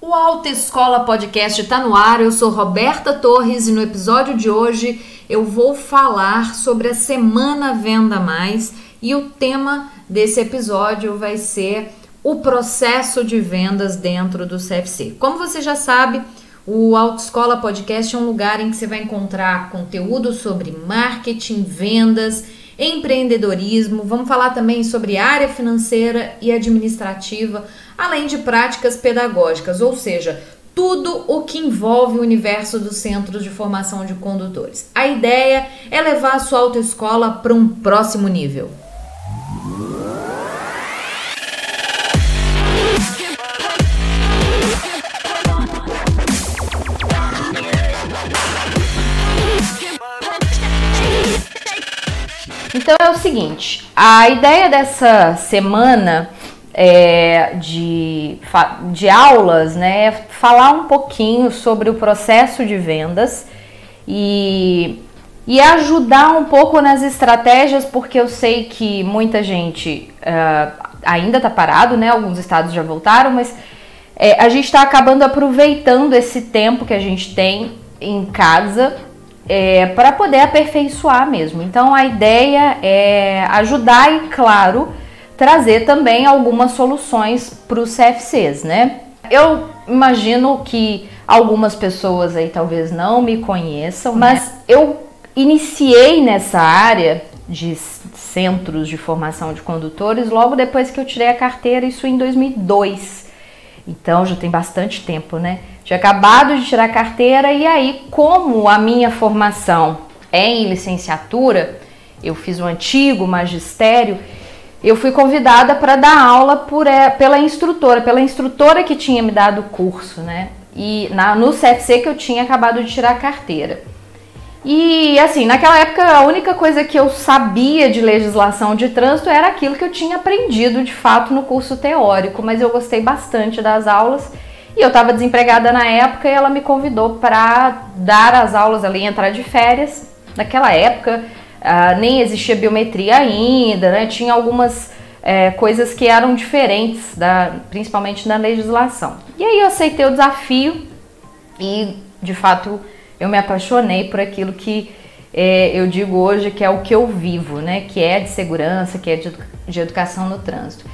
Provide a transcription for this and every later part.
O Autoescola Podcast está no ar, eu sou Roberta Torres e no episódio de hoje eu vou falar sobre a Semana Venda Mais e o tema desse episódio vai ser o processo de vendas dentro do CFC. Como você já sabe, o Autoescola Podcast é um lugar em que você vai encontrar conteúdo sobre marketing, vendas, empreendedorismo. Vamos falar também sobre área financeira e administrativa, além de práticas pedagógicas, ou seja, tudo o que envolve o universo dos centros de formação de condutores. A ideia é levar a sua autoescola para um próximo nível. Então é o seguinte, a ideia dessa semana é, de, de aulas né, é falar um pouquinho sobre o processo de vendas e, e ajudar um pouco nas estratégias, porque eu sei que muita gente uh, ainda está parado, né? Alguns estados já voltaram, mas é, a gente está acabando aproveitando esse tempo que a gente tem em casa é, para poder aperfeiçoar mesmo. Então a ideia é ajudar e, claro, trazer também algumas soluções para os CFCs, né? Eu imagino que algumas pessoas aí talvez não me conheçam, né? mas eu iniciei nessa área de centros de formação de condutores logo depois que eu tirei a carteira, isso em 2002. Então já tem bastante tempo, né? Tinha acabado de tirar a carteira e aí, como a minha formação é em licenciatura, eu fiz o antigo magistério, eu fui convidada para dar aula por, é, pela instrutora, pela instrutora que tinha me dado o curso, né? E na, no CFC que eu tinha acabado de tirar a carteira. E assim, naquela época a única coisa que eu sabia de legislação de trânsito era aquilo que eu tinha aprendido de fato no curso teórico, mas eu gostei bastante das aulas e eu estava desempregada na época e ela me convidou para dar as aulas ali, entrar de férias. Naquela época uh, nem existia biometria ainda, né? Tinha algumas é, coisas que eram diferentes, da, principalmente na legislação. E aí eu aceitei o desafio e, de fato, eu me apaixonei por aquilo que é, eu digo hoje que é o que eu vivo, né? Que é de segurança, que é de, de educação no trânsito.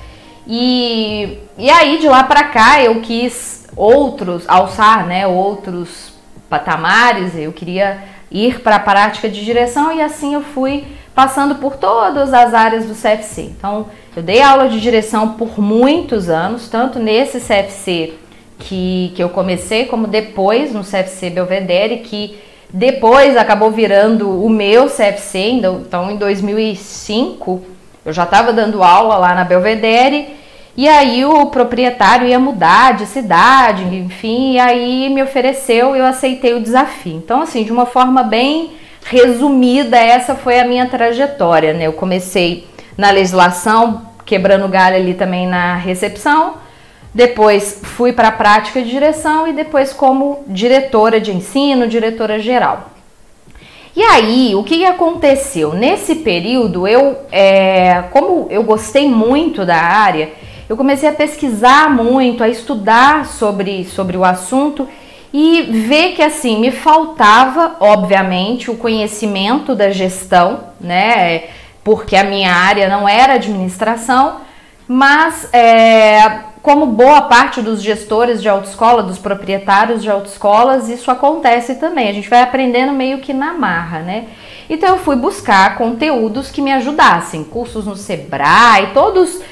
E, e aí de lá para cá eu quis outros, alçar né, outros patamares, eu queria ir para a prática de direção e assim eu fui passando por todas as áreas do CFC. Então, eu dei aula de direção por muitos anos, tanto nesse CFC que, que eu comecei, como depois no CFC Belvedere, que depois acabou virando o meu CFC. Então, em 2005, eu já estava dando aula lá na Belvedere e aí o proprietário ia mudar de cidade, enfim, e aí me ofereceu e eu aceitei o desafio. Então, assim, de uma forma bem resumida, essa foi a minha trajetória, né? Eu comecei na legislação, quebrando galho ali também na recepção, depois fui para a prática de direção e depois como diretora de ensino, diretora geral. E aí, o que aconteceu? Nesse período, eu, é, como eu gostei muito da área, eu comecei a pesquisar muito, a estudar sobre, sobre o assunto e ver que assim me faltava, obviamente, o conhecimento da gestão, né? Porque a minha área não era administração, mas é, como boa parte dos gestores de autoescola, dos proprietários de autoescolas, isso acontece também. A gente vai aprendendo meio que na marra, né? Então eu fui buscar conteúdos que me ajudassem, cursos no Sebrae, todos uh,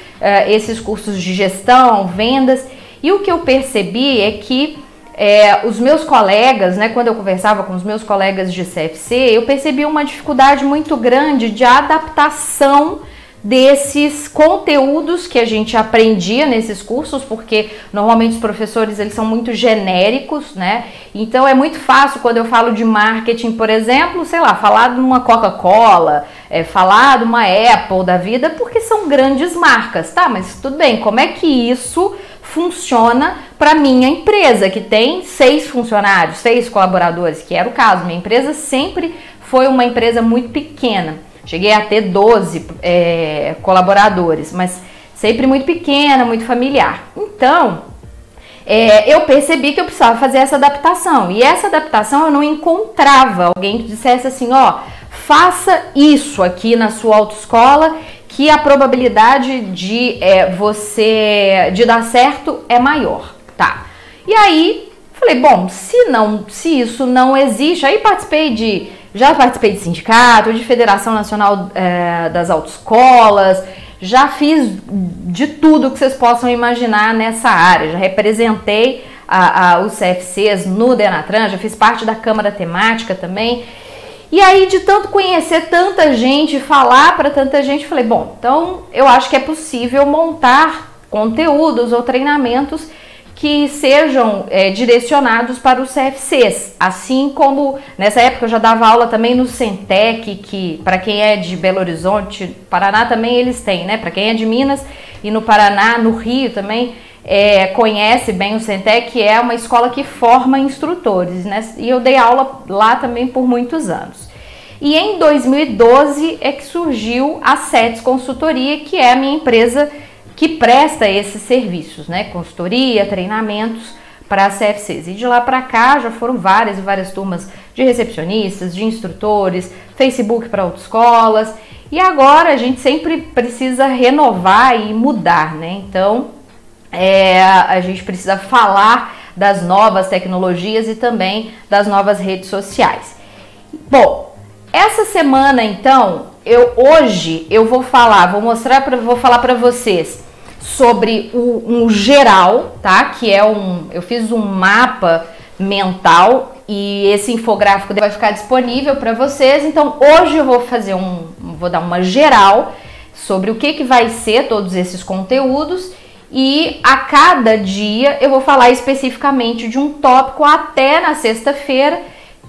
esses cursos de gestão, vendas. E o que eu percebi é que é, os meus colegas, né, quando eu conversava com os meus colegas de CFC, eu percebi uma dificuldade muito grande de adaptação desses conteúdos que a gente aprendia nesses cursos, porque normalmente os professores eles são muito genéricos, né? Então é muito fácil quando eu falo de marketing, por exemplo, sei lá, falar de uma Coca-Cola, é, falar de uma Apple da vida, porque são grandes marcas, tá? Mas tudo bem, como é que isso funciona para minha empresa, que tem seis funcionários, seis colaboradores, que era o caso. Minha empresa sempre foi uma empresa muito pequena. Cheguei a ter 12 é, colaboradores, mas sempre muito pequena, muito familiar. Então, é, eu percebi que eu precisava fazer essa adaptação. E essa adaptação eu não encontrava alguém que dissesse assim, ó, faça isso aqui na sua autoescola que a probabilidade de é, você de dar certo é maior, tá? E aí falei, bom, se não, se isso não existe, aí participei de, já participei de sindicato, de Federação Nacional é, das Autoescolas, já fiz de tudo que vocês possam imaginar nessa área, já representei a, a, os CFCs no Denatran, já fiz parte da Câmara Temática também. E aí, de tanto conhecer tanta gente, falar para tanta gente, falei: bom, então eu acho que é possível montar conteúdos ou treinamentos que sejam é, direcionados para os CFCs, assim como nessa época eu já dava aula também no Centec, que para quem é de Belo Horizonte, Paraná também eles têm, né? Para quem é de Minas e no Paraná, no Rio também é, conhece bem o Centec, que é uma escola que forma instrutores, né? E eu dei aula lá também por muitos anos. E em 2012 é que surgiu a SETS Consultoria, que é a minha empresa que presta esses serviços, né? Consultoria, treinamentos para as CFCs. E de lá para cá já foram várias e várias turmas de recepcionistas, de instrutores, Facebook para autoescolas. E agora a gente sempre precisa renovar e mudar, né? Então, é, a gente precisa falar das novas tecnologias e também das novas redes sociais. Bom, essa semana então, eu hoje eu vou falar, vou mostrar para vou falar para vocês sobre o um geral, tá? Que é um, eu fiz um mapa mental e esse infográfico vai ficar disponível para vocês. Então, hoje eu vou fazer um, vou dar uma geral sobre o que que vai ser todos esses conteúdos e a cada dia eu vou falar especificamente de um tópico até na sexta-feira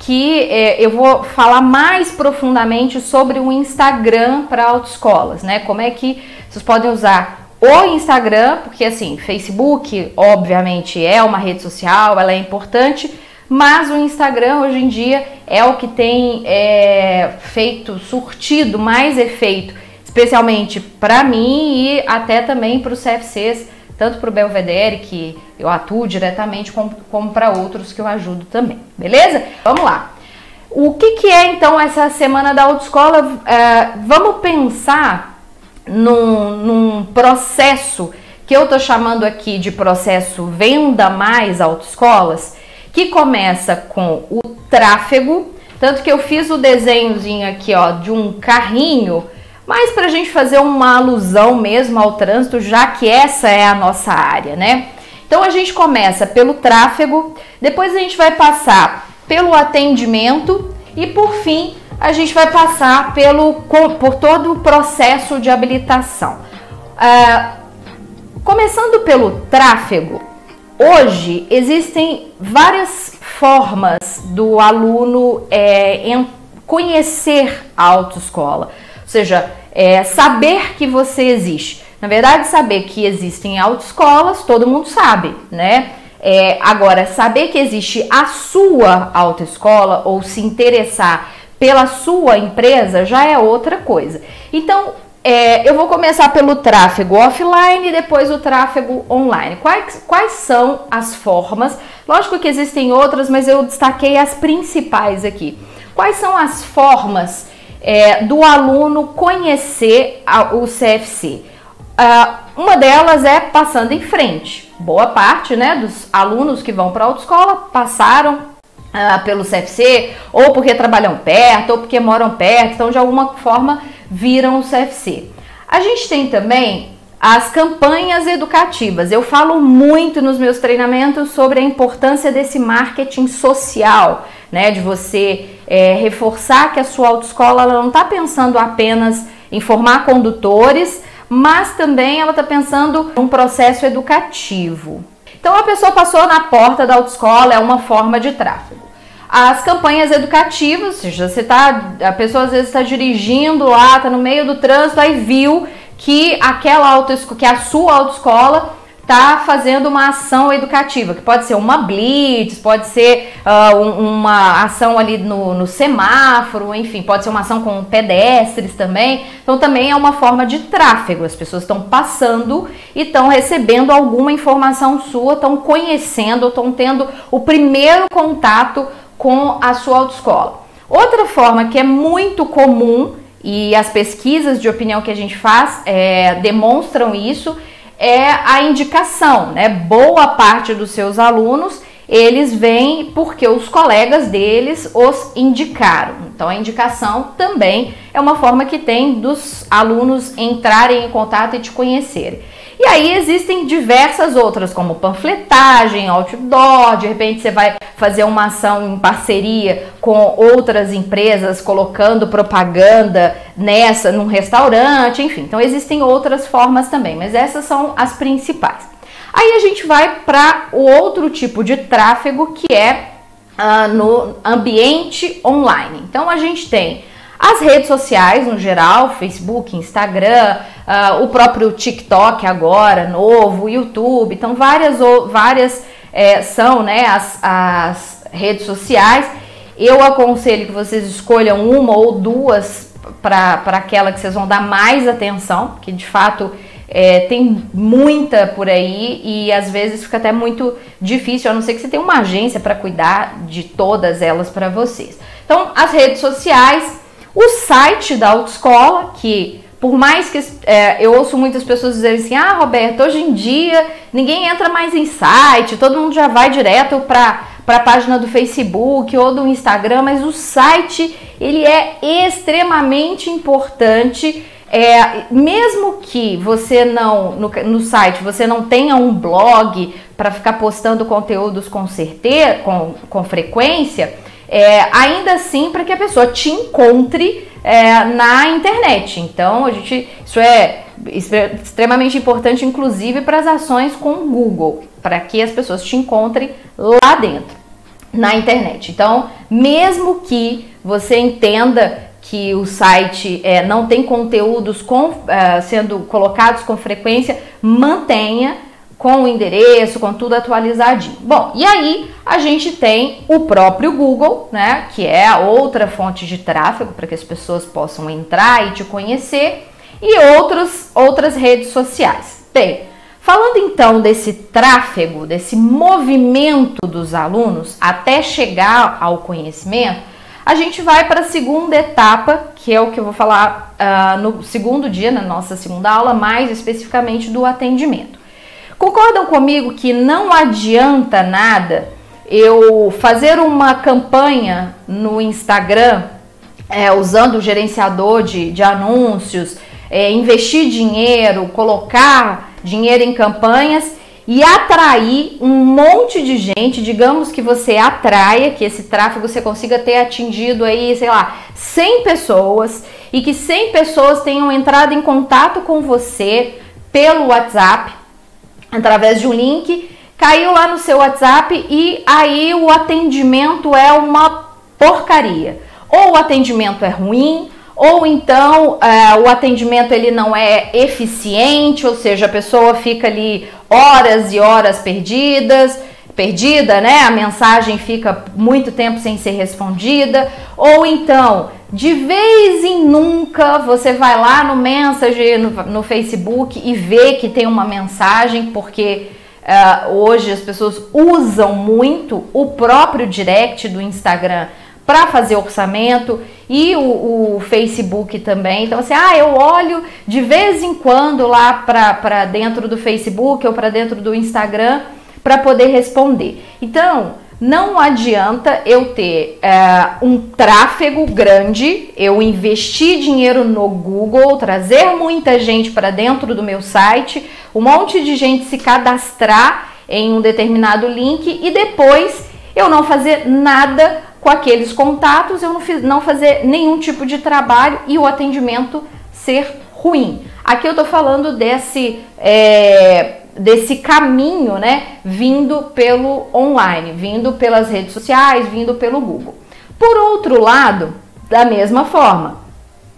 que é, eu vou falar mais profundamente sobre o Instagram para autoescolas, né? Como é que vocês podem usar o Instagram, porque assim, Facebook, obviamente, é uma rede social, ela é importante, mas o Instagram hoje em dia é o que tem é, feito, surtido mais efeito especialmente para mim e até também para os CFCs, tanto para o Belvedere, que eu atuo diretamente, como, como para outros que eu ajudo também, beleza? Vamos lá. O que, que é então essa semana da autoescola? É, vamos pensar num, num processo que eu estou chamando aqui de processo Venda Mais Autoescolas, que começa com o tráfego, tanto que eu fiz o desenhozinho aqui ó, de um carrinho mas para a gente fazer uma alusão mesmo ao trânsito, já que essa é a nossa área, né? Então a gente começa pelo tráfego, depois a gente vai passar pelo atendimento e por fim a gente vai passar pelo, por todo o processo de habilitação. Uh, começando pelo tráfego, hoje existem várias formas do aluno é, conhecer a autoescola seja, é, saber que você existe. Na verdade, saber que existem autoescolas, todo mundo sabe, né? É, agora, saber que existe a sua autoescola ou se interessar pela sua empresa já é outra coisa. Então, é, eu vou começar pelo tráfego offline e depois o tráfego online. Quais, quais são as formas? Lógico que existem outras, mas eu destaquei as principais aqui. Quais são as formas é, do aluno conhecer a, o CFC. Uh, uma delas é passando em frente. Boa parte né, dos alunos que vão para a autoescola passaram uh, pelo CFC, ou porque trabalham perto, ou porque moram perto, então de alguma forma viram o CFC. A gente tem também as campanhas educativas. Eu falo muito nos meus treinamentos sobre a importância desse marketing social, né? De você é, reforçar que a sua autoescola ela não está pensando apenas em formar condutores, mas também ela está pensando um processo educativo. Então a pessoa passou na porta da autoescola, é uma forma de tráfego. As campanhas educativas, seja, você tá, a pessoa às vezes está dirigindo lá, está no meio do trânsito, aí viu que aquela autoescola, que a sua autoescola está fazendo uma ação educativa, que pode ser uma blitz, pode ser uh, uma ação ali no, no, semáforo, enfim, pode ser uma ação com pedestres também. Então também é uma forma de tráfego. As pessoas estão passando e estão recebendo alguma informação sua, estão conhecendo, estão tendo o primeiro contato com a sua autoescola. Outra forma que é muito comum e as pesquisas de opinião que a gente faz é, demonstram isso é a indicação, né? Boa parte dos seus alunos eles vêm porque os colegas deles os indicaram. Então a indicação também é uma forma que tem dos alunos entrarem em contato e te conhecerem. E aí existem diversas outras, como panfletagem, outdoor, de repente você vai fazer uma ação em parceria com outras empresas, colocando propaganda nessa, num restaurante, enfim. Então existem outras formas também, mas essas são as principais. Aí a gente vai para o outro tipo de tráfego que é uh, no ambiente online. Então a gente tem as redes sociais no geral, Facebook, Instagram, uh, o próprio TikTok agora, novo, YouTube, então várias, várias é, são né, as, as redes sociais. Eu aconselho que vocês escolham uma ou duas para aquela que vocês vão dar mais atenção, que de fato é, tem muita por aí e às vezes fica até muito difícil, a não ser que você tenha uma agência para cuidar de todas elas para vocês. Então, as redes sociais, o site da autoescola, que por mais que é, eu ouço muitas pessoas dizerem assim, ah, Roberto, hoje em dia ninguém entra mais em site, todo mundo já vai direto para para a página do Facebook ou do Instagram, mas o site ele é extremamente importante. É, mesmo que você não no, no site você não tenha um blog para ficar postando conteúdos com certeza, com, com frequência, é, ainda assim para que a pessoa te encontre é, na internet. Então, a gente, isso é extremamente importante, inclusive para as ações com o Google, para que as pessoas te encontrem lá dentro, na internet. Então, mesmo que você entenda que o site é, não tem conteúdos com, é, sendo colocados com frequência, mantenha com o endereço, com tudo atualizadinho. Bom, e aí a gente tem o próprio Google, né, que é a outra fonte de tráfego para que as pessoas possam entrar e te conhecer, e outros, outras redes sociais. Bem, falando então desse tráfego, desse movimento dos alunos até chegar ao conhecimento, a gente vai para a segunda etapa, que é o que eu vou falar uh, no segundo dia, na nossa segunda aula, mais especificamente do atendimento. Concordam comigo que não adianta nada eu fazer uma campanha no Instagram é, usando o gerenciador de, de anúncios, é, investir dinheiro, colocar dinheiro em campanhas e atrair um monte de gente, digamos que você atraia, que esse tráfego você consiga ter atingido aí, sei lá, 100 pessoas e que 100 pessoas tenham entrado em contato com você pelo WhatsApp através de um link, caiu lá no seu WhatsApp e aí o atendimento é uma porcaria. Ou o atendimento é ruim, ou então é, o atendimento ele não é eficiente, ou seja, a pessoa fica ali horas e horas perdidas, perdida, né? A mensagem fica muito tempo sem ser respondida, ou então de vez em nunca você vai lá no Messenger, no, no Facebook e vê que tem uma mensagem, porque uh, hoje as pessoas usam muito o próprio direct do Instagram para fazer orçamento e o, o, Facebook também. Então, assim, ah, eu olho de vez em quando lá para dentro do Facebook ou para dentro do Instagram para poder responder. Então, não adianta eu ter é, um tráfego grande, eu investir dinheiro no Google, trazer muita gente para dentro do meu site, um monte de gente se cadastrar em um determinado link e depois eu não fazer nada com aqueles contatos, eu não, fiz, não fazer nenhum tipo de trabalho e o atendimento ser ruim. Aqui eu estou falando desse. É, desse caminho, né, vindo pelo online, vindo pelas redes sociais, vindo pelo Google. Por outro lado, da mesma forma,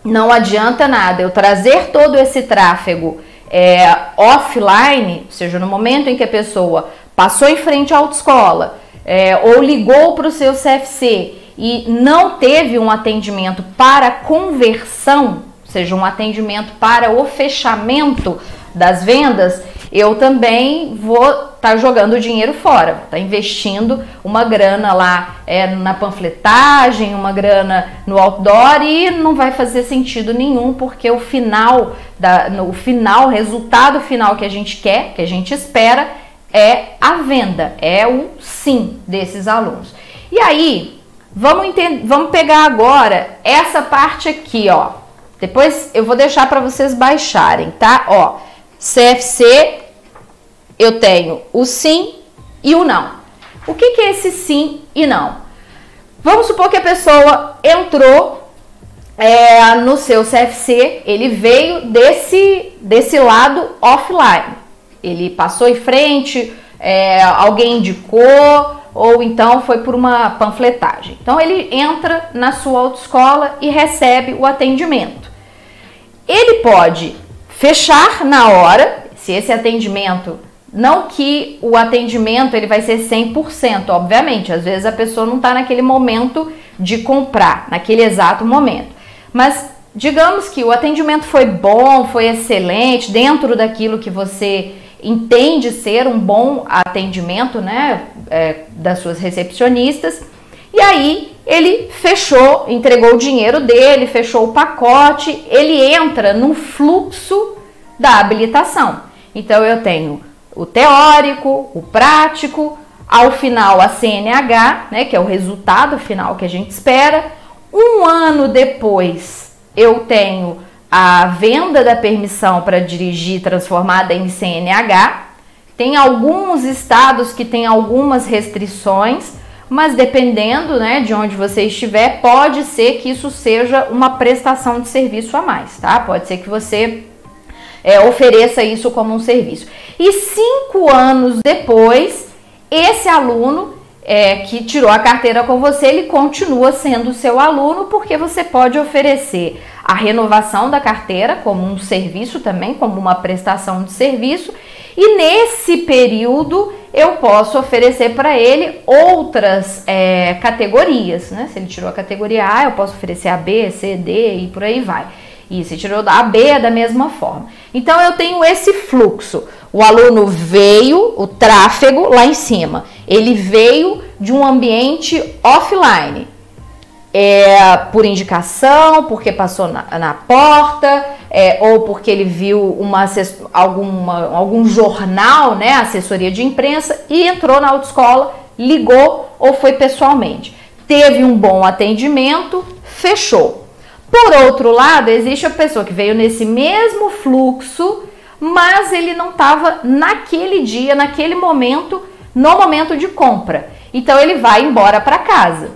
não adianta nada eu trazer todo esse tráfego é, offline, ou seja, no momento em que a pessoa passou em frente à autoescola é, ou ligou para o seu CFC e não teve um atendimento para conversão, ou seja, um atendimento para o fechamento das vendas, eu também vou estar tá jogando o dinheiro fora, tá investindo uma grana lá é, na panfletagem, uma grana no outdoor e não vai fazer sentido nenhum, porque o final, da, no final, resultado final que a gente quer, que a gente espera, é a venda, é o sim desses alunos. E aí, vamos, entender, vamos pegar agora essa parte aqui, ó. Depois eu vou deixar para vocês baixarem, tá? Ó, CFC eu tenho o sim e o não. O que, que é esse sim e não? Vamos supor que a pessoa entrou é, no seu CFC, ele veio desse, desse lado offline. Ele passou em frente, é, alguém indicou, ou então foi por uma panfletagem. Então ele entra na sua autoescola e recebe o atendimento. Ele pode fechar na hora, se esse atendimento não que o atendimento ele vai ser 100%, obviamente. Às vezes a pessoa não está naquele momento de comprar, naquele exato momento. Mas digamos que o atendimento foi bom, foi excelente, dentro daquilo que você entende ser um bom atendimento, né, é, das suas recepcionistas. E aí ele fechou, entregou o dinheiro dele, fechou o pacote, ele entra no fluxo da habilitação. Então eu tenho o teórico, o prático, ao final a CNH, né, que é o resultado final que a gente espera. Um ano depois eu tenho a venda da permissão para dirigir transformada em CNH. Tem alguns estados que têm algumas restrições, mas dependendo né, de onde você estiver, pode ser que isso seja uma prestação de serviço a mais, tá? Pode ser que você é, ofereça isso como um serviço. E cinco anos depois, esse aluno é, que tirou a carteira com você, ele continua sendo seu aluno, porque você pode oferecer a renovação da carteira como um serviço também, como uma prestação de serviço, e nesse período eu posso oferecer para ele outras é, categorias, né? Se ele tirou a categoria A, eu posso oferecer a B, C, D e por aí vai. E se tirou da B é da mesma forma. Então eu tenho esse fluxo. O aluno veio, o tráfego lá em cima. Ele veio de um ambiente offline. É, por indicação, porque passou na, na porta, é, ou porque ele viu uma, alguma, algum jornal, né, assessoria de imprensa, e entrou na autoescola, ligou ou foi pessoalmente. Teve um bom atendimento, fechou. Por outro lado, existe a pessoa que veio nesse mesmo fluxo, mas ele não estava naquele dia, naquele momento, no momento de compra. Então ele vai embora para casa.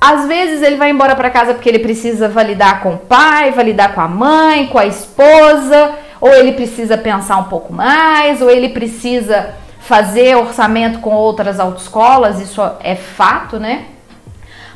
Às vezes ele vai embora para casa porque ele precisa validar com o pai, validar com a mãe, com a esposa, ou ele precisa pensar um pouco mais, ou ele precisa fazer orçamento com outras autoescolas, isso é fato, né?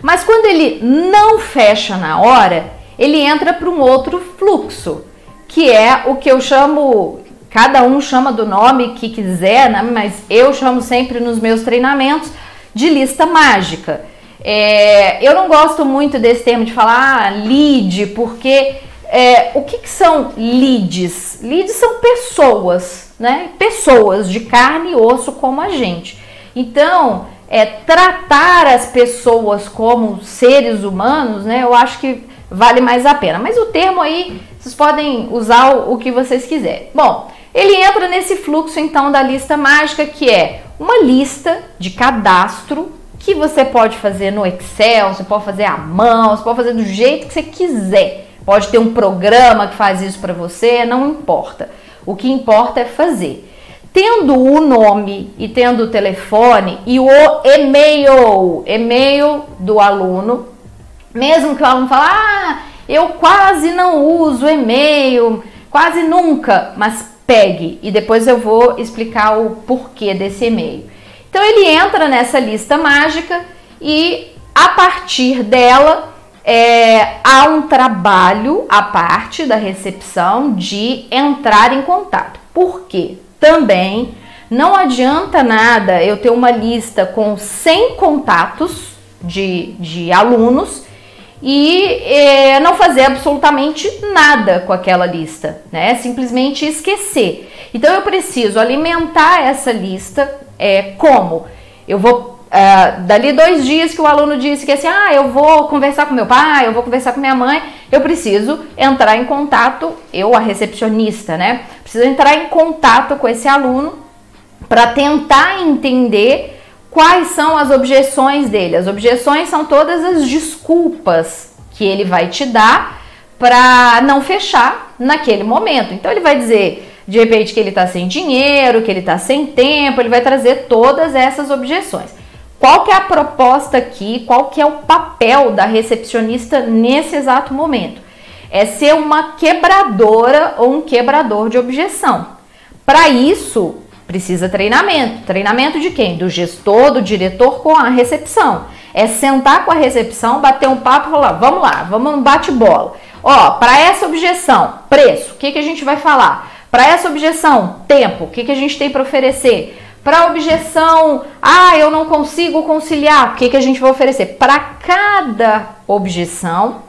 Mas quando ele não fecha na hora, ele entra para um outro fluxo, que é o que eu chamo, cada um chama do nome que quiser, né? mas eu chamo sempre nos meus treinamentos de lista mágica. É, eu não gosto muito desse termo de falar ah, lead, porque é, o que, que, são leads? Leads são pessoas, né? Pessoas de carne e osso como a gente. Então, é, tratar as pessoas como seres humanos, né? Eu acho que vale mais a pena. Mas o termo aí, vocês podem usar o, que vocês quiserem. Bom, ele entra nesse fluxo então da lista mágica, que é uma lista de cadastro que você pode fazer no Excel, você pode fazer à mão, você pode fazer do jeito que você quiser. Pode ter um programa que faz isso para você, não importa. O que importa é fazer. Tendo o nome e tendo o telefone e o e-mail, e-mail do aluno, mesmo que o aluno fale, ah, eu quase não uso e-mail, quase nunca, mas pegue e depois eu vou explicar o porquê desse e-mail. Então ele entra nessa lista mágica e a partir dela é, há um trabalho à parte da recepção de entrar em contato. Por quê? Também não adianta nada eu ter uma lista com 100 contatos de, de alunos e é, não fazer absolutamente nada com aquela lista, né? Simplesmente esquecer. Então eu preciso alimentar essa lista é, como? Eu vou Uh, dali dois dias que o aluno disse que assim, ah, eu vou conversar com meu pai, eu vou conversar com minha mãe, eu preciso entrar em contato, eu, a recepcionista, né? Preciso entrar em contato com esse aluno para tentar entender quais são as objeções dele. As objeções são todas as desculpas que ele vai te dar para não fechar naquele momento. Então ele vai dizer de repente que ele está sem dinheiro, que ele está sem tempo, ele vai trazer todas essas objeções. Qual que é a proposta aqui? Qual que é o papel da recepcionista nesse exato momento? É ser uma quebradora ou um quebrador de objeção. Para isso, precisa treinamento. Treinamento de quem? Do gestor, do diretor com a recepção. É sentar com a recepção, bater um papo e falar: vamos lá, vamos no bate-bola. Ó, para essa objeção, preço, o que, que a gente vai falar? Para essa objeção, tempo, o que, que a gente tem para oferecer? Para objeção, ah, eu não consigo conciliar, o que, que a gente vai oferecer? Para cada objeção,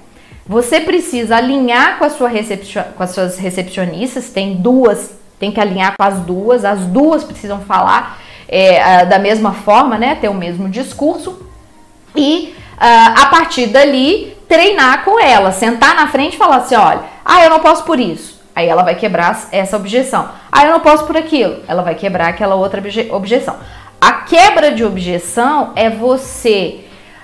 você precisa alinhar com, a sua recepcion... com as suas recepcionistas, tem duas, tem que alinhar com as duas, as duas precisam falar é, da mesma forma, né? Ter o mesmo discurso. E a partir dali, treinar com ela, sentar na frente e falar assim: olha, ah, eu não posso por isso. Aí ela vai quebrar essa objeção. Ah, eu não posso por aquilo. Ela vai quebrar aquela outra obje objeção. A quebra de objeção é você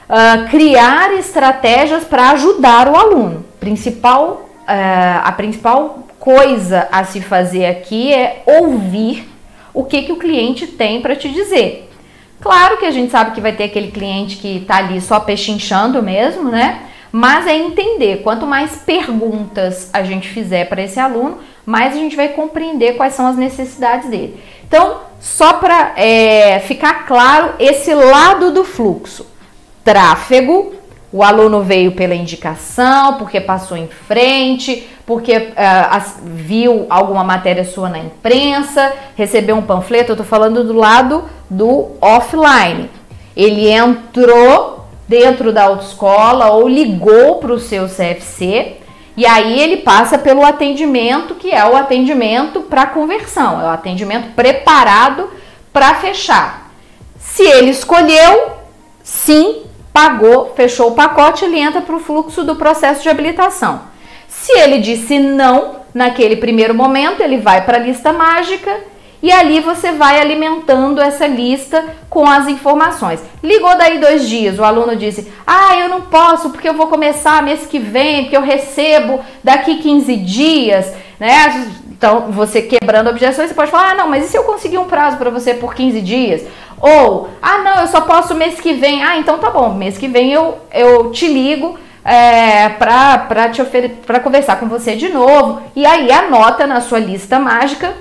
uh, criar estratégias para ajudar o aluno. Principal, uh, a principal coisa a se fazer aqui é ouvir o que, que o cliente tem para te dizer. Claro que a gente sabe que vai ter aquele cliente que está ali só pechinchando mesmo, né? Mas é entender, quanto mais perguntas a gente fizer para esse aluno, mais a gente vai compreender quais são as necessidades dele. Então, só para é, ficar claro esse lado do fluxo: tráfego, o aluno veio pela indicação, porque passou em frente, porque uh, viu alguma matéria sua na imprensa, recebeu um panfleto. Eu estou falando do lado do offline. Ele entrou dentro da autoescola ou ligou para o seu CFC e aí ele passa pelo atendimento que é o atendimento para conversão, é o atendimento preparado para fechar. Se ele escolheu, sim, pagou, fechou o pacote, ele entra para o fluxo do processo de habilitação. Se ele disse não, naquele primeiro momento, ele vai para a lista mágica e ali você vai alimentando essa lista com as informações. Ligou daí dois dias, o aluno disse: Ah, eu não posso porque eu vou começar mês que vem, porque eu recebo daqui 15 dias, né? Então, você quebrando objeções, você pode falar: Ah, não, mas e se eu conseguir um prazo para você por 15 dias? Ou, ah, não, eu só posso mês que vem. Ah, então tá bom, mês que vem eu, eu te ligo é, para conversar com você de novo. E aí anota na sua lista mágica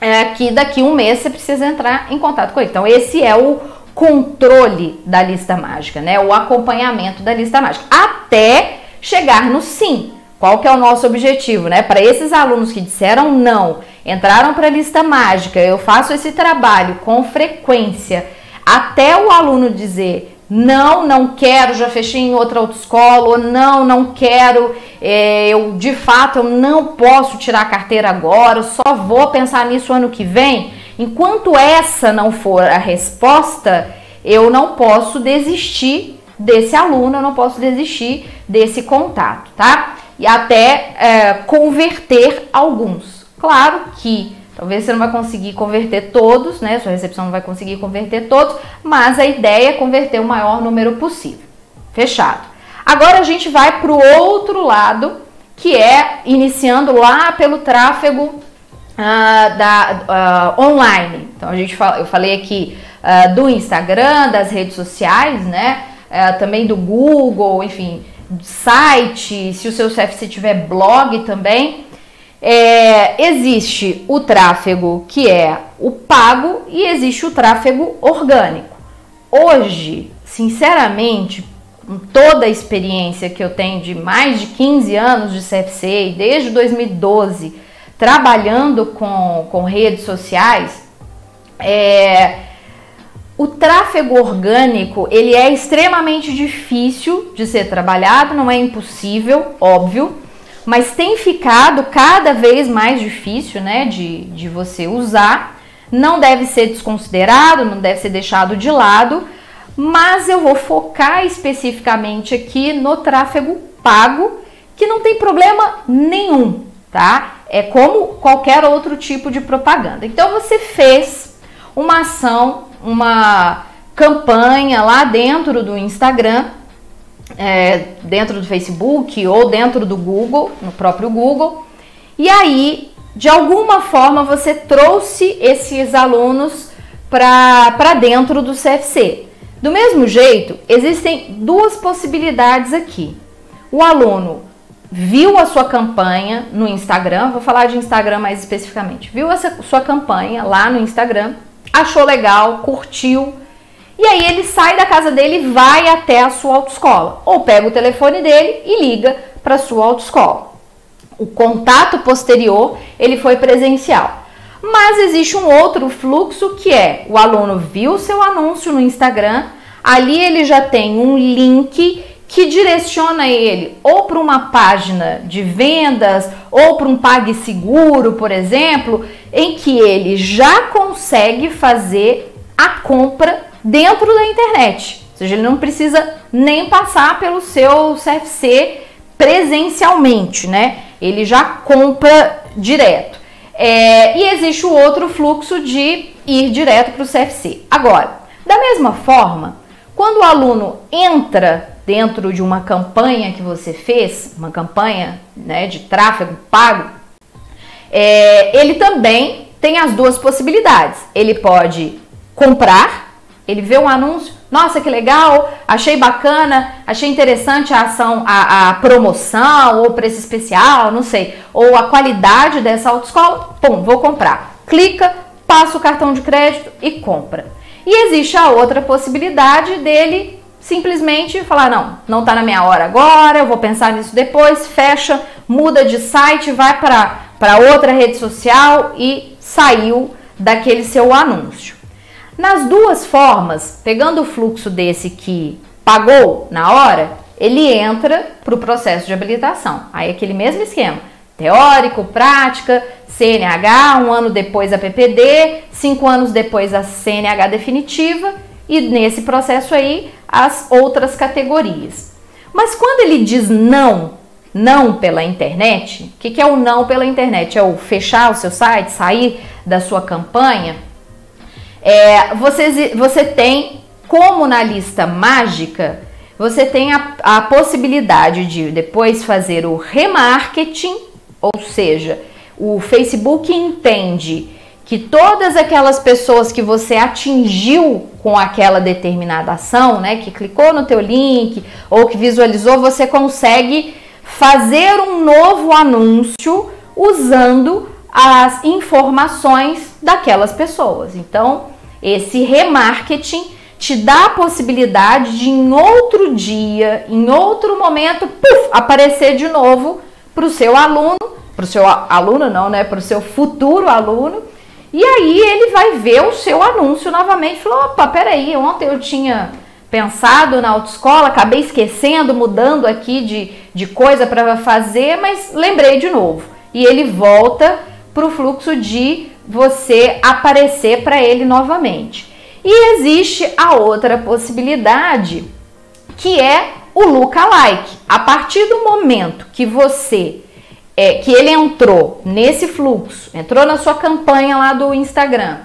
é, que daqui um mês você precisa entrar em contato com ele. Então, esse é o controle da lista mágica, né? O acompanhamento da lista mágica. Até chegar no sim. Qual que é o nosso objetivo, né? Para esses alunos que disseram não, entraram para a lista mágica, eu faço esse trabalho com frequência, até o aluno dizer não, não quero, já fechei em outra autoescola, ou não, não quero, é, eu de fato eu não posso tirar a carteira agora, só vou pensar nisso ano que vem. Enquanto essa não for a resposta, eu não posso desistir desse aluno, eu não posso desistir desse contato, tá? E até é, converter alguns. Claro que Talvez você não vai conseguir converter todos, né? Sua recepção não vai conseguir converter todos, mas a ideia é converter o maior número possível. Fechado. Agora a gente vai para o outro lado, que é iniciando lá pelo tráfego uh, da uh, online. Então a gente fala, eu falei aqui uh, do Instagram, das redes sociais, né? também do Google, enfim, site. Se o seu CFC tiver blog também. É, existe o tráfego que é o pago e existe o tráfego orgânico. Hoje, sinceramente, com toda a experiência que eu tenho de mais de 15 anos de CFC, desde 2012, trabalhando com, com redes sociais, é, o tráfego orgânico ele é extremamente difícil de ser trabalhado, não é impossível, óbvio, mas tem ficado cada vez mais difícil né, de, de você usar. Não deve ser desconsiderado, não deve ser deixado de lado, mas eu vou focar especificamente aqui no tráfego pago, que não tem problema nenhum, tá? É como qualquer outro tipo de propaganda. Então você fez uma ação, uma campanha lá dentro do Instagram, é, dentro do Facebook ou dentro do Google, no próprio Google, e aí de alguma forma você trouxe esses alunos para dentro do CFC. Do mesmo jeito, existem duas possibilidades aqui. O aluno viu a sua campanha no Instagram, vou falar de Instagram mais especificamente, viu essa sua campanha lá no Instagram, achou legal, curtiu, e aí ele sai da casa dele e vai até a sua autoescola, ou pega o telefone dele e liga para a sua autoescola. O contato posterior, ele foi presencial. Mas existe um outro fluxo que é o aluno viu seu anúncio no Instagram, ali ele já tem um link que direciona ele ou para uma página de vendas ou para um PagSeguro, por exemplo, em que ele já consegue fazer a compra dentro da internet. Ou seja, ele não precisa nem passar pelo seu CFC presencialmente, né? Ele já compra direto. É, e existe o outro fluxo de ir direto para o CFC. Agora, da mesma forma, quando o aluno entra dentro de uma campanha que você fez, uma campanha né, de tráfego pago, é, ele também tem as duas possibilidades. Ele pode comprar, ele vê um anúncio, nossa que legal, achei bacana, achei interessante a ação, a, a promoção ou preço especial, não sei, ou a qualidade dessa autoescola, pum, vou comprar. Clica, passa o cartão de crédito e compra. E existe a outra possibilidade dele simplesmente falar: não, não está na minha hora agora, eu vou pensar nisso depois, fecha, muda de site, vai para outra rede social e saiu daquele seu anúncio. Nas duas formas, pegando o fluxo desse que pagou na hora, ele entra para o processo de habilitação. Aí aquele mesmo esquema, teórico, prática, CNH, um ano depois a PPD, cinco anos depois a CNH definitiva e nesse processo aí as outras categorias. Mas quando ele diz não, não pela internet, o que, que é o não pela internet? É o fechar o seu site, sair da sua campanha? É, você, você tem, como na lista mágica, você tem a, a possibilidade de depois fazer o remarketing, ou seja, o Facebook entende que todas aquelas pessoas que você atingiu com aquela determinada ação, né, que clicou no teu link ou que visualizou, você consegue fazer um novo anúncio usando as informações daquelas pessoas. Então, esse remarketing te dá a possibilidade de em outro dia, em outro momento, puff, aparecer de novo para o seu aluno, para o seu aluno não, né, para o seu futuro aluno, e aí ele vai ver o seu anúncio novamente, falou, opa, peraí, ontem eu tinha pensado na autoescola, acabei esquecendo, mudando aqui de, de coisa para fazer, mas lembrei de novo. E ele volta para o fluxo de você aparecer para ele novamente. E existe a outra possibilidade, que é o lookalike. A partir do momento que você é, que ele entrou nesse fluxo, entrou na sua campanha lá do Instagram,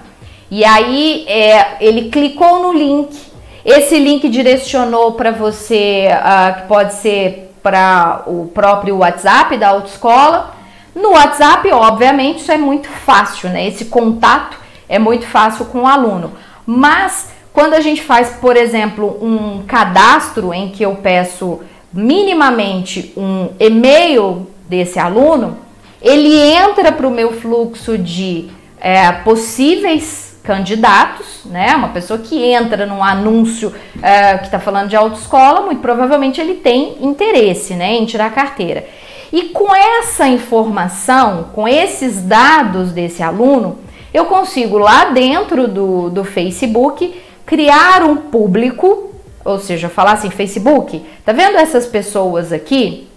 e aí é, ele clicou no link, esse link direcionou para você, uh, que pode ser para o próprio WhatsApp da autoescola, no WhatsApp, obviamente, isso é muito fácil, né? Esse contato é muito fácil com o aluno. Mas quando a gente faz, por exemplo, um cadastro em que eu peço minimamente um e-mail desse aluno, ele entra para o meu fluxo de é, possíveis candidatos, né? Uma pessoa que entra num anúncio uh, que está falando de autoescola, muito provavelmente ele tem interesse, né, em tirar carteira. E com essa informação, com esses dados desse aluno, eu consigo lá dentro do, do Facebook criar um público, ou seja, falar assim, Facebook, tá vendo essas pessoas aqui?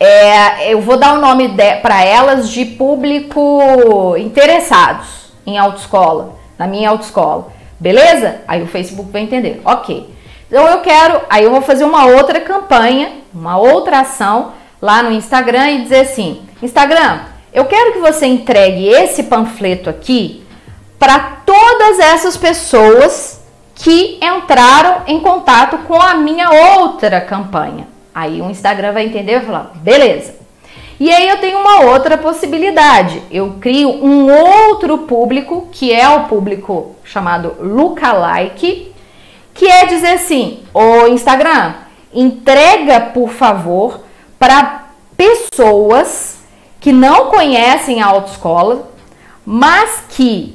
É, eu vou dar o nome para elas de público interessados em autoescola, na minha autoescola. Beleza? Aí o Facebook vai entender. Ok. Então eu quero, aí eu vou fazer uma outra campanha, uma outra ação lá no Instagram e dizer assim: Instagram, eu quero que você entregue esse panfleto aqui para todas essas pessoas que entraram em contato com a minha outra campanha. Aí o Instagram vai entender e falar: beleza. E aí eu tenho uma outra possibilidade. Eu crio um outro público, que é o público chamado lookalike, que é dizer assim: o Instagram, entrega, por favor, para pessoas que não conhecem a autoescola, mas que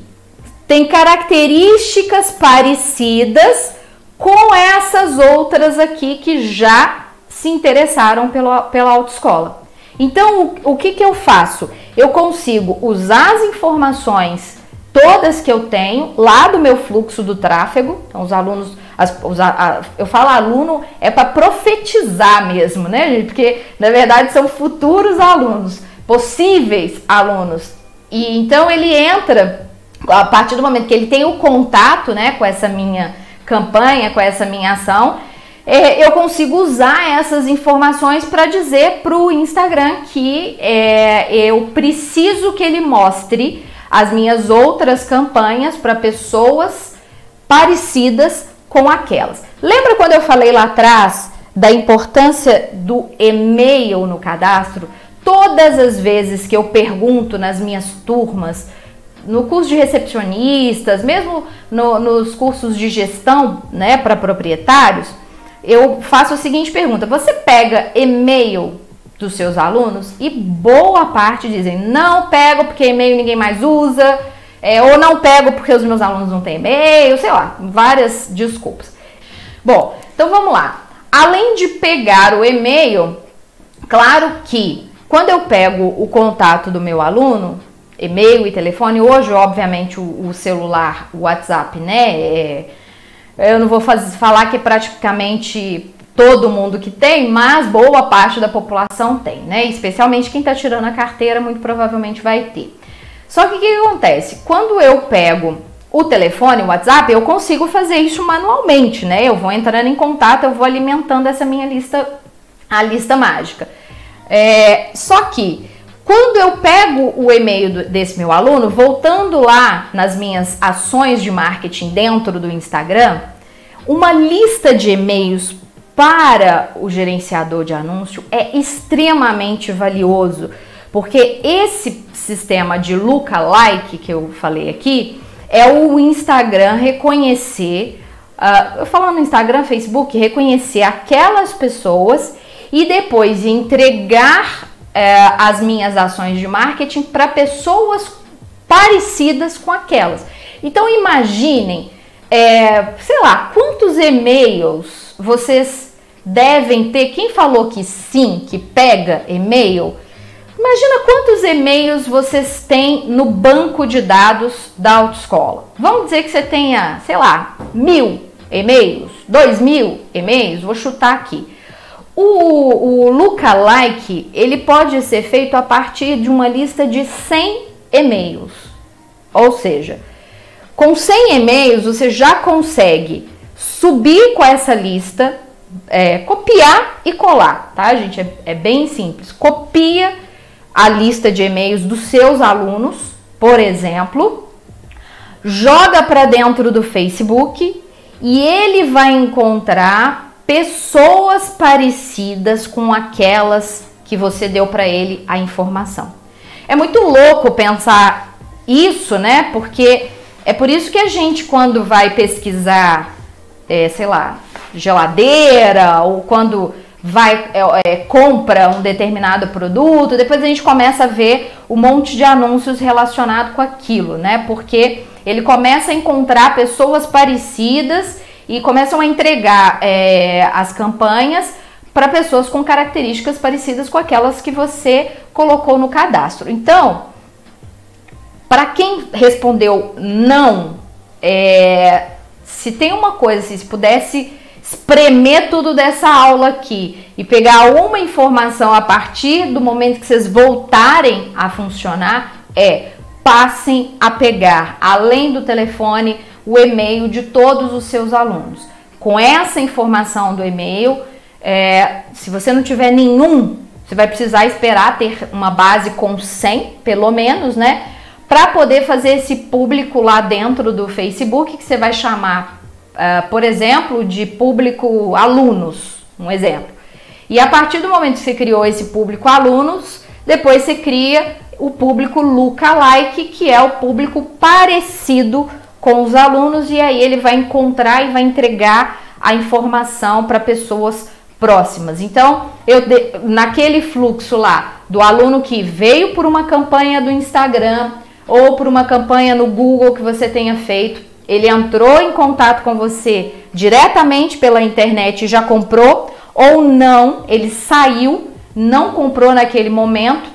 têm características parecidas com essas outras aqui que já se interessaram pela, pela autoescola. Então, o, o que, que eu faço? Eu consigo usar as informações todas que eu tenho lá do meu fluxo do tráfego. Então, os alunos, as, os, a, eu falo aluno é para profetizar mesmo, né, gente? Porque na verdade são futuros alunos, possíveis alunos. E então ele entra a partir do momento que ele tem o contato, né, com essa minha campanha, com essa minha ação, é, eu consigo usar essas informações para dizer para o Instagram que é, eu preciso que ele mostre as minhas outras campanhas para pessoas parecidas com aquelas. Lembra quando eu falei lá atrás da importância do e-mail no cadastro? Todas as vezes que eu pergunto nas minhas turmas, no curso de recepcionistas, mesmo no, nos cursos de gestão né, para proprietários, eu faço a seguinte pergunta: você pega e-mail dos seus alunos? E boa parte dizem: não pego porque e-mail ninguém mais usa, é, ou não pego porque os meus alunos não têm e-mail, sei lá, várias desculpas. Bom, então vamos lá. Além de pegar o e-mail, claro que quando eu pego o contato do meu aluno, e-mail e telefone, hoje, obviamente, o, o celular, o WhatsApp, né? É, eu não vou fazer, falar que é praticamente todo mundo que tem, mas boa parte da população tem, né? Especialmente quem está tirando a carteira, muito provavelmente vai ter. Só que o que, acontece? Quando eu pego o telefone, o WhatsApp, eu consigo fazer isso manualmente, né? Eu vou entrando em contato, eu vou alimentando essa minha lista, a lista mágica. É, só que quando eu pego o e-mail desse meu aluno, voltando lá nas minhas ações de marketing dentro do Instagram, uma lista de e-mails para o gerenciador de anúncio é extremamente valioso, porque esse sistema de lookalike que eu falei aqui é o Instagram reconhecer, uh, falando no Instagram, Facebook, reconhecer aquelas pessoas e depois entregar uh, as minhas ações de marketing para pessoas parecidas com aquelas. Então imaginem, é, sei lá, quantos e-mails vocês devem ter. Quem falou que sim, que pega e-mail? Imagina quantos e-mails vocês têm no banco de dados da autoescola. Vamos dizer que você tenha, sei lá, mil e-mails, dois mil e-mails, vou chutar aqui. O, o lookalike, ele pode ser feito a partir de uma lista de 100 e-mails. Ou seja, com 100 e-mails você já consegue subir com essa lista é, copiar e colar, tá, gente? É, é bem simples. Copia a lista de e-mails dos seus alunos, por exemplo, joga para dentro do Facebook e ele vai encontrar pessoas parecidas com aquelas que você deu para ele a informação. É muito louco pensar isso, né? Porque é por isso que a gente, quando vai pesquisar, é, sei lá, geladeira ou quando vai é, é, compra um determinado produto, depois a gente começa a ver um monte de anúncios relacionados com aquilo, né? Porque ele começa a encontrar pessoas parecidas e começam a entregar é, as campanhas para pessoas com características parecidas com aquelas que você colocou no cadastro. Então, para quem respondeu não, é, se tem uma coisa, se pudesse espremer tudo dessa aula aqui e pegar uma informação a partir do momento que vocês voltarem a funcionar, é passem a pegar, além do telefone, o e-mail de todos os seus alunos. Com essa informação do e-mail, é, se você não tiver nenhum, você vai precisar esperar ter uma base com 100, pelo menos, né? Para poder fazer esse público lá dentro do Facebook, que você vai chamar, uh, por exemplo, de público alunos, um exemplo. E a partir do momento que você criou esse público alunos, depois você cria o público lookalike, que é o público parecido com os alunos, e aí ele vai encontrar e vai entregar a informação para pessoas próximas. Então, eu naquele fluxo lá do aluno que veio por uma campanha do Instagram ou por uma campanha no Google que você tenha feito, ele entrou em contato com você diretamente pela internet e já comprou ou não, ele saiu, não comprou naquele momento,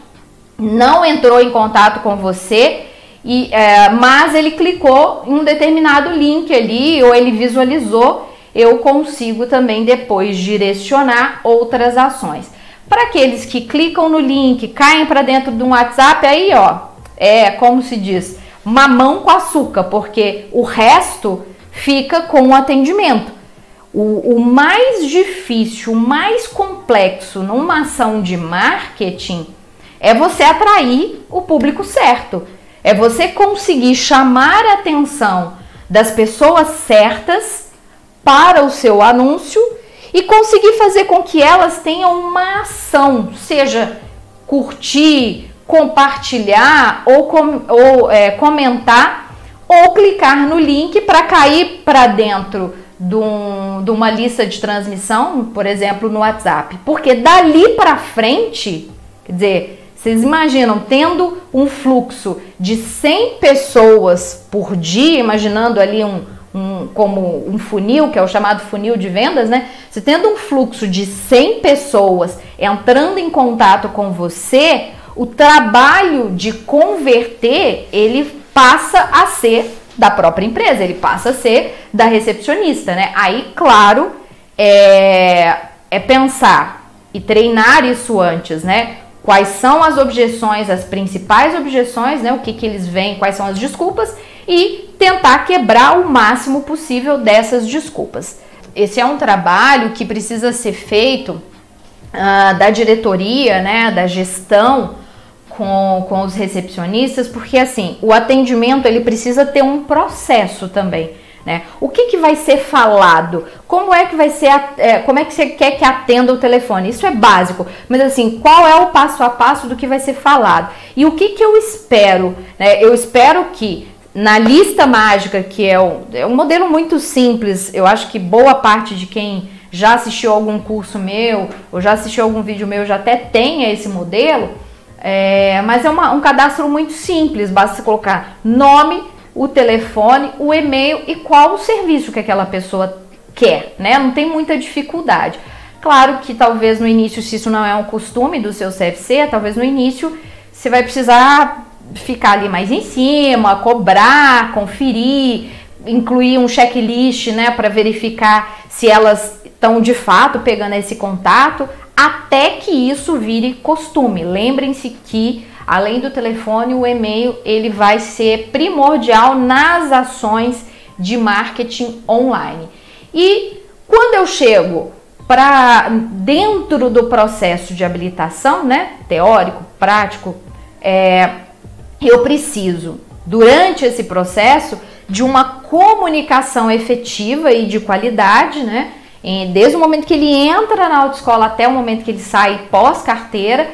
não entrou em contato com você, e, é, mas ele clicou em um determinado link ali ou ele visualizou eu consigo também depois direcionar outras ações. Para aqueles que clicam no link, caem para dentro de um WhatsApp, aí ó, é como se diz, mamão com açúcar, porque o resto fica com o atendimento. O, o mais difícil, o mais complexo numa ação de marketing é você atrair o público certo. É você conseguir chamar a atenção das pessoas certas para o seu anúncio e conseguir fazer com que elas tenham uma ação, seja curtir, compartilhar ou, com, ou é, comentar ou clicar no link para cair para dentro de, um, de, uma lista de transmissão, por exemplo, no WhatsApp. Porque dali para frente, quer dizer, vocês imaginam tendo um fluxo de 100 pessoas por dia, imaginando ali um, um, como um funil, que é o chamado funil de vendas, né? Você tendo um fluxo de 100 pessoas entrando em contato com você, o trabalho de converter, ele passa a ser da própria empresa, ele passa a ser da recepcionista, né? Aí, claro, é, é pensar e treinar isso antes, né? Quais são as objeções, as principais objeções, né? O que, que eles veem, quais são as desculpas e tentar quebrar o máximo possível dessas desculpas. Esse é um trabalho que precisa ser feito uh, da diretoria, né, da gestão com, com os recepcionistas, porque assim, o atendimento ele precisa ter um processo também. Né? O que, que vai ser falado? Como é que vai ser? É, como é que você quer que atenda o telefone? Isso é básico, mas assim, qual é o passo a passo do que vai ser falado? E o que, que eu espero? Né? Eu espero que na lista mágica, que é um, é um modelo muito simples, eu acho que boa parte de quem já assistiu algum curso meu ou já assistiu algum vídeo meu já até tenha esse modelo, é, mas é uma, um cadastro muito simples, basta colocar nome, o telefone, o e-mail e qual o serviço que aquela pessoa quer, né? Não tem muita dificuldade. Claro que talvez no início, se isso não é um costume do seu CFC, talvez no início você vai precisar ficar ali mais em cima, cobrar, conferir, incluir um checklist, né, para verificar se elas estão de fato pegando esse contato, até que isso vire costume. Lembrem-se que além do telefone, o e-mail ele vai ser primordial nas ações de marketing online. E quando eu chego para dentro do processo de habilitação, né, teórico, prático, é, eu preciso, durante esse processo, de uma comunicação efetiva e de qualidade, né? Desde o momento que ele entra na autoescola até o momento que ele sai pós-carteira,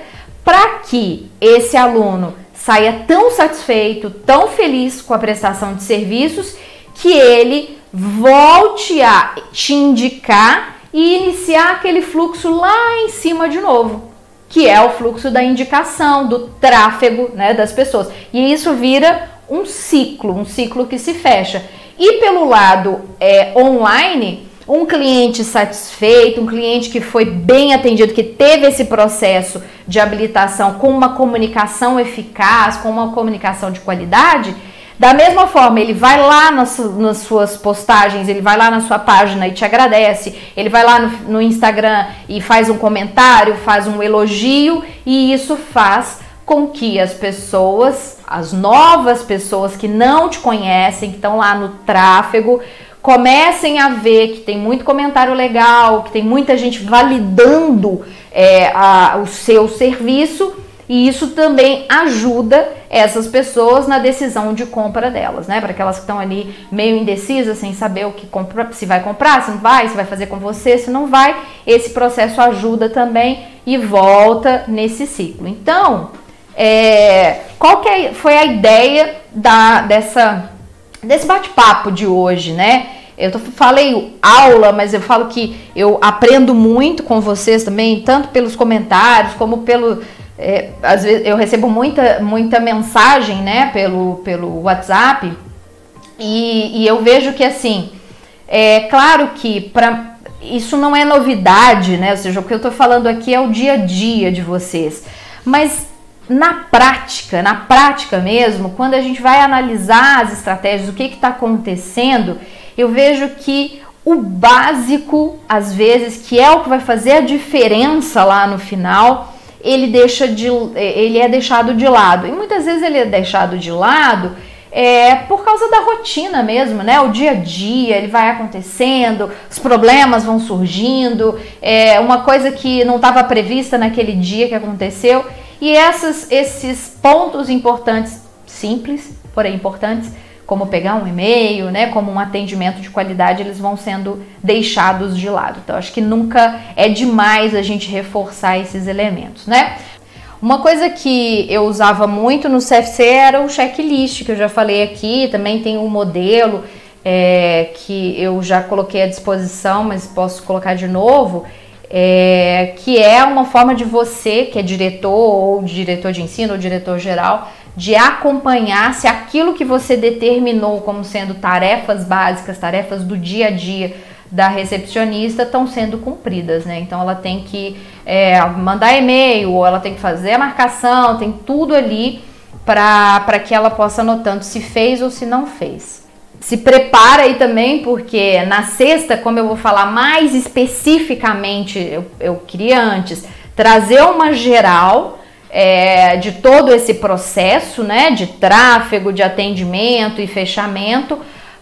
para que esse aluno saia tão satisfeito, tão feliz com a prestação de serviços, que ele volte a te indicar e iniciar aquele fluxo lá em cima de novo que é o fluxo da indicação, do tráfego né, das pessoas. E isso vira um ciclo, um ciclo que se fecha. E pelo lado é, online, um cliente satisfeito, um cliente que foi bem atendido, que teve esse processo de habilitação com uma comunicação eficaz, com uma comunicação de qualidade, da mesma forma, ele vai lá nas, nas, suas postagens, ele vai lá na sua página e te agradece, ele vai lá no, no Instagram e faz um comentário, faz um elogio, e isso faz com que as pessoas, as novas pessoas que não te conhecem, que estão lá no tráfego, comecem a ver que tem muito comentário legal, que tem muita gente validando é, a, o seu serviço e isso também ajuda essas pessoas na decisão de compra delas, né? Para aquelas que estão ali meio indecisas, sem saber o que compra, se vai comprar, se não vai, se vai fazer com você, se não vai, esse processo ajuda também e volta nesse ciclo. Então, é, qual que é, foi a ideia da, dessa, desse bate-papo de hoje, né? Eu tô, falei aula, mas eu falo que eu aprendo muito com vocês também, tanto pelos comentários como pelo é, às vezes eu recebo muita, muita mensagem, né, pelo, pelo WhatsApp, e, e eu vejo que assim, é claro que para isso não é novidade, né? Ou seja, o que eu estou falando aqui é o dia a dia de vocês. Mas na prática, na prática mesmo, quando a gente vai analisar as estratégias, o que está acontecendo, eu vejo que o básico, às vezes, que é o que vai fazer a diferença lá no final, ele deixa de ele é deixado de lado. E muitas vezes ele é deixado de lado é, por causa da rotina mesmo, né? O dia a dia, ele vai acontecendo, os problemas vão surgindo, é uma coisa que não estava prevista naquele dia que aconteceu. E essas, esses pontos importantes, simples, porém importantes, como pegar um e-mail, né, como um atendimento de qualidade, eles vão sendo deixados de lado. Então, acho que nunca é demais a gente reforçar esses elementos, né? Uma coisa que eu usava muito no CFC era o checklist, que eu já falei aqui, também tem um modelo é, que eu já coloquei à disposição, mas posso colocar de novo, é, que é uma forma de você, que é diretor ou diretor de ensino ou diretor geral, de acompanhar se aquilo que você determinou como sendo tarefas básicas, tarefas do dia a dia da recepcionista estão sendo cumpridas, né? Então ela tem que é, mandar e-mail, ou ela tem que fazer a marcação, tem tudo ali para que ela possa anotando se fez ou se não fez. Se prepara aí também, porque na sexta, como eu vou falar mais especificamente, eu, eu queria antes trazer uma geral é, de todo esse processo, né, de tráfego, de atendimento e fechamento,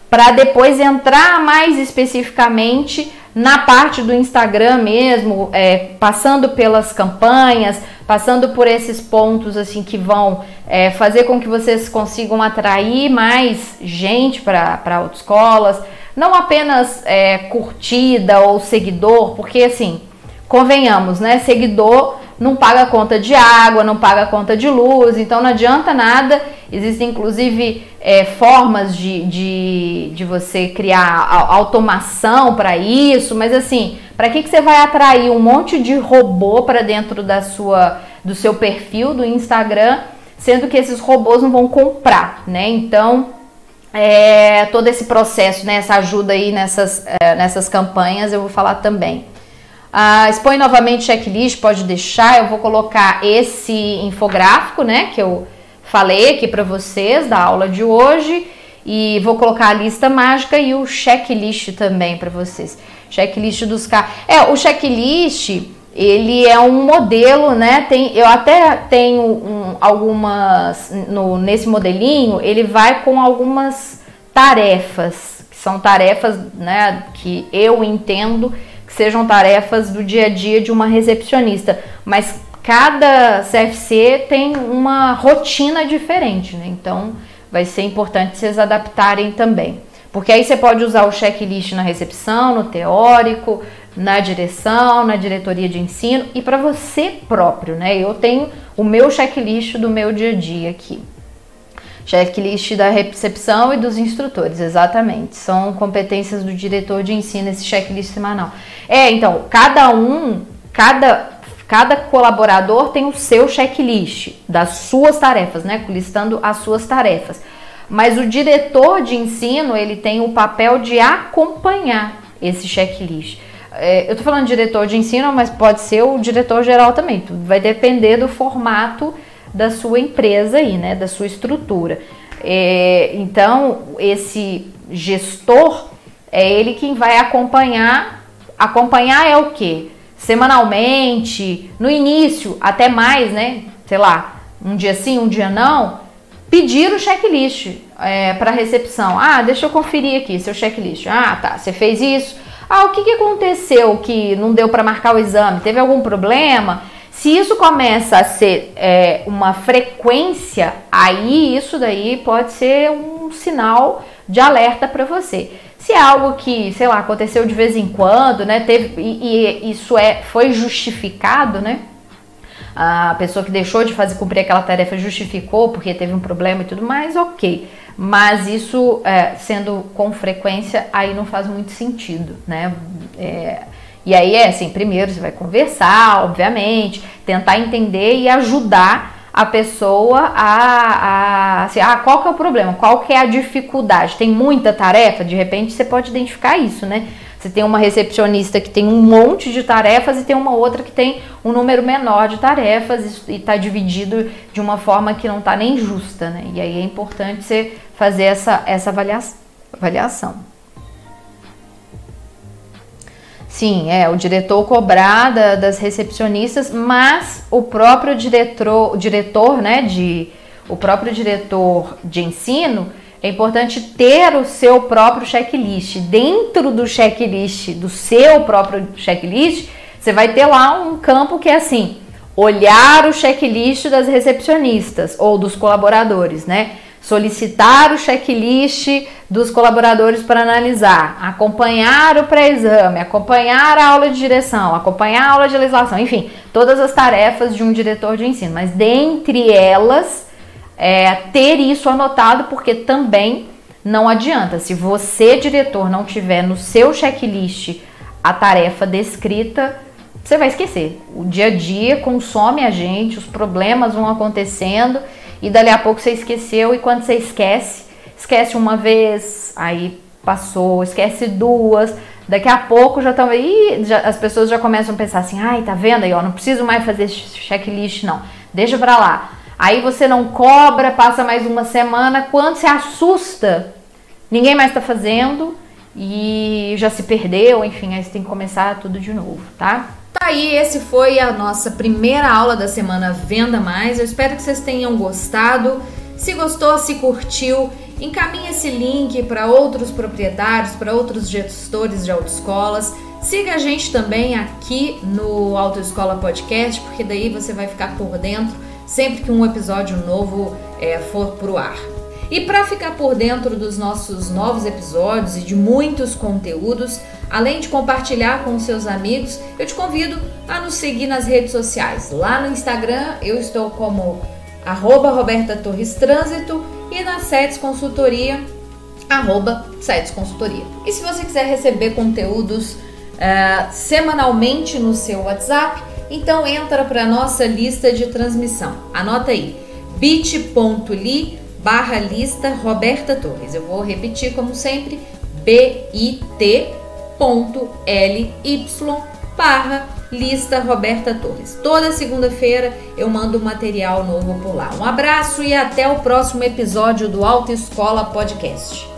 para depois entrar mais especificamente na parte do Instagram mesmo, é, passando pelas campanhas, passando por esses pontos assim que vão é, fazer com que vocês consigam atrair mais gente para autoescolas, não apenas é, curtida ou seguidor, porque assim, convenhamos, né? Seguidor não paga conta de água, não paga conta de luz, então não adianta nada. Existem inclusive é, formas de, de, de você criar automação para isso, mas assim, para que, que você vai atrair um monte de robô para dentro da sua, do seu perfil do Instagram, sendo que esses robôs não vão comprar, né? Então, é, todo esse processo, né, essa ajuda aí nessas, é, nessas campanhas, eu vou falar também. Ah, expõe novamente checklist, pode deixar. Eu vou colocar esse infográfico, né, que eu falei aqui para vocês da aula de hoje e vou colocar a lista mágica e o checklist também para vocês. Checklist dos carros. É, o checklist ele é um modelo, né? Tem, eu até tenho um, algumas no, nesse modelinho. Ele vai com algumas tarefas que são tarefas, né? Que eu entendo que sejam tarefas do dia a dia de uma recepcionista, mas cada CFC tem uma rotina diferente, né? Então vai ser importante vocês adaptarem também. Porque aí você pode usar o checklist na recepção, no teórico, na direção, na diretoria de ensino e para você próprio, né? Eu tenho o meu checklist do meu dia a dia aqui. Checklist da recepção e dos instrutores, exatamente. São competências do diretor de ensino esse checklist semanal. É, então, cada um, cada cada colaborador tem o seu checklist das suas tarefas, né? Listando as suas tarefas. Mas o diretor de ensino ele tem o papel de acompanhar esse checklist. É, eu tô falando diretor de ensino, mas pode ser o diretor geral também. Vai depender do formato da sua empresa aí, né? Da sua estrutura. É, então, esse gestor é ele quem vai acompanhar. Acompanhar é o quê? Semanalmente, no início, até mais, né? Sei lá, um dia sim, um dia não. Pedir o checklist é, para recepção. Ah, deixa eu conferir aqui seu checklist. Ah, tá, você fez isso. Ah, o que, que aconteceu que não deu para marcar o exame? Teve algum problema? Se isso começa a ser é, uma frequência, aí isso daí pode ser um sinal de alerta para você. Se é algo que, sei lá, aconteceu de vez em quando, né? Teve, e, e isso é, foi justificado, né? A pessoa que deixou de fazer cumprir aquela tarefa justificou porque teve um problema e tudo mais, ok. Mas isso é, sendo com frequência, aí não faz muito sentido, né? É, e aí é assim, primeiro você vai conversar, obviamente, tentar entender e ajudar a pessoa a, a assim, ah, qual que é o problema, qual que é a dificuldade, tem muita tarefa, de repente você pode identificar isso, né? Você tem uma recepcionista que tem um monte de tarefas e tem uma outra que tem um número menor de tarefas e está dividido de uma forma que não está nem justa, né? E aí é importante você fazer essa, essa avaliação. Sim, é o diretor cobrar da, das recepcionistas, mas o próprio diretor, diretor, né, de o próprio diretor de ensino, é importante ter o seu próprio checklist. Dentro do checklist, do seu próprio checklist, você vai ter lá um campo que é assim: olhar o checklist das recepcionistas ou dos colaboradores, né? Solicitar o checklist dos colaboradores para analisar, acompanhar o pré-exame, acompanhar a aula de direção, acompanhar a aula de legislação, enfim, todas as tarefas de um diretor de ensino. Mas dentre elas, é, ter isso anotado, porque também não adianta. Se você, diretor, não tiver no seu checklist a tarefa descrita, você vai esquecer. O dia a dia consome a gente, os problemas vão acontecendo e dali a pouco você esqueceu e quando você esquece, esquece uma vez, aí passou, esquece duas, daqui a pouco já estão aí, as pessoas já começam a pensar assim, ai, tá vendo aí, ó, não preciso mais fazer checklist não, deixa pra lá. Aí você não cobra, passa mais uma semana, quando você assusta, ninguém mais tá fazendo e já se perdeu, enfim, aí você tem que começar tudo de novo, tá? Tá aí, esse foi a nossa primeira aula da semana Venda Mais. Eu espero que vocês tenham gostado. Se gostou, se curtiu, encaminhe esse link para outros proprietários, para outros gestores de autoescolas. Siga a gente também aqui no Autoescola Podcast, porque daí você vai ficar por dentro sempre que um episódio novo é, for pro ar. E para ficar por dentro dos nossos novos episódios e de muitos conteúdos, além de compartilhar com seus amigos, eu te convido a nos seguir nas redes sociais. Lá no Instagram eu estou como arroba Roberta Torres Trânsito e na SETS Consultoria, arroba SETS Consultoria. E se você quiser receber conteúdos uh, semanalmente no seu WhatsApp, então entra para a nossa lista de transmissão. Anota aí, bit.ly barra lista Roberta Torres. Eu vou repetir como sempre, bit.ly barra lista Roberta Torres. Toda segunda-feira eu mando material novo por lá. Um abraço e até o próximo episódio do Autoescola Podcast.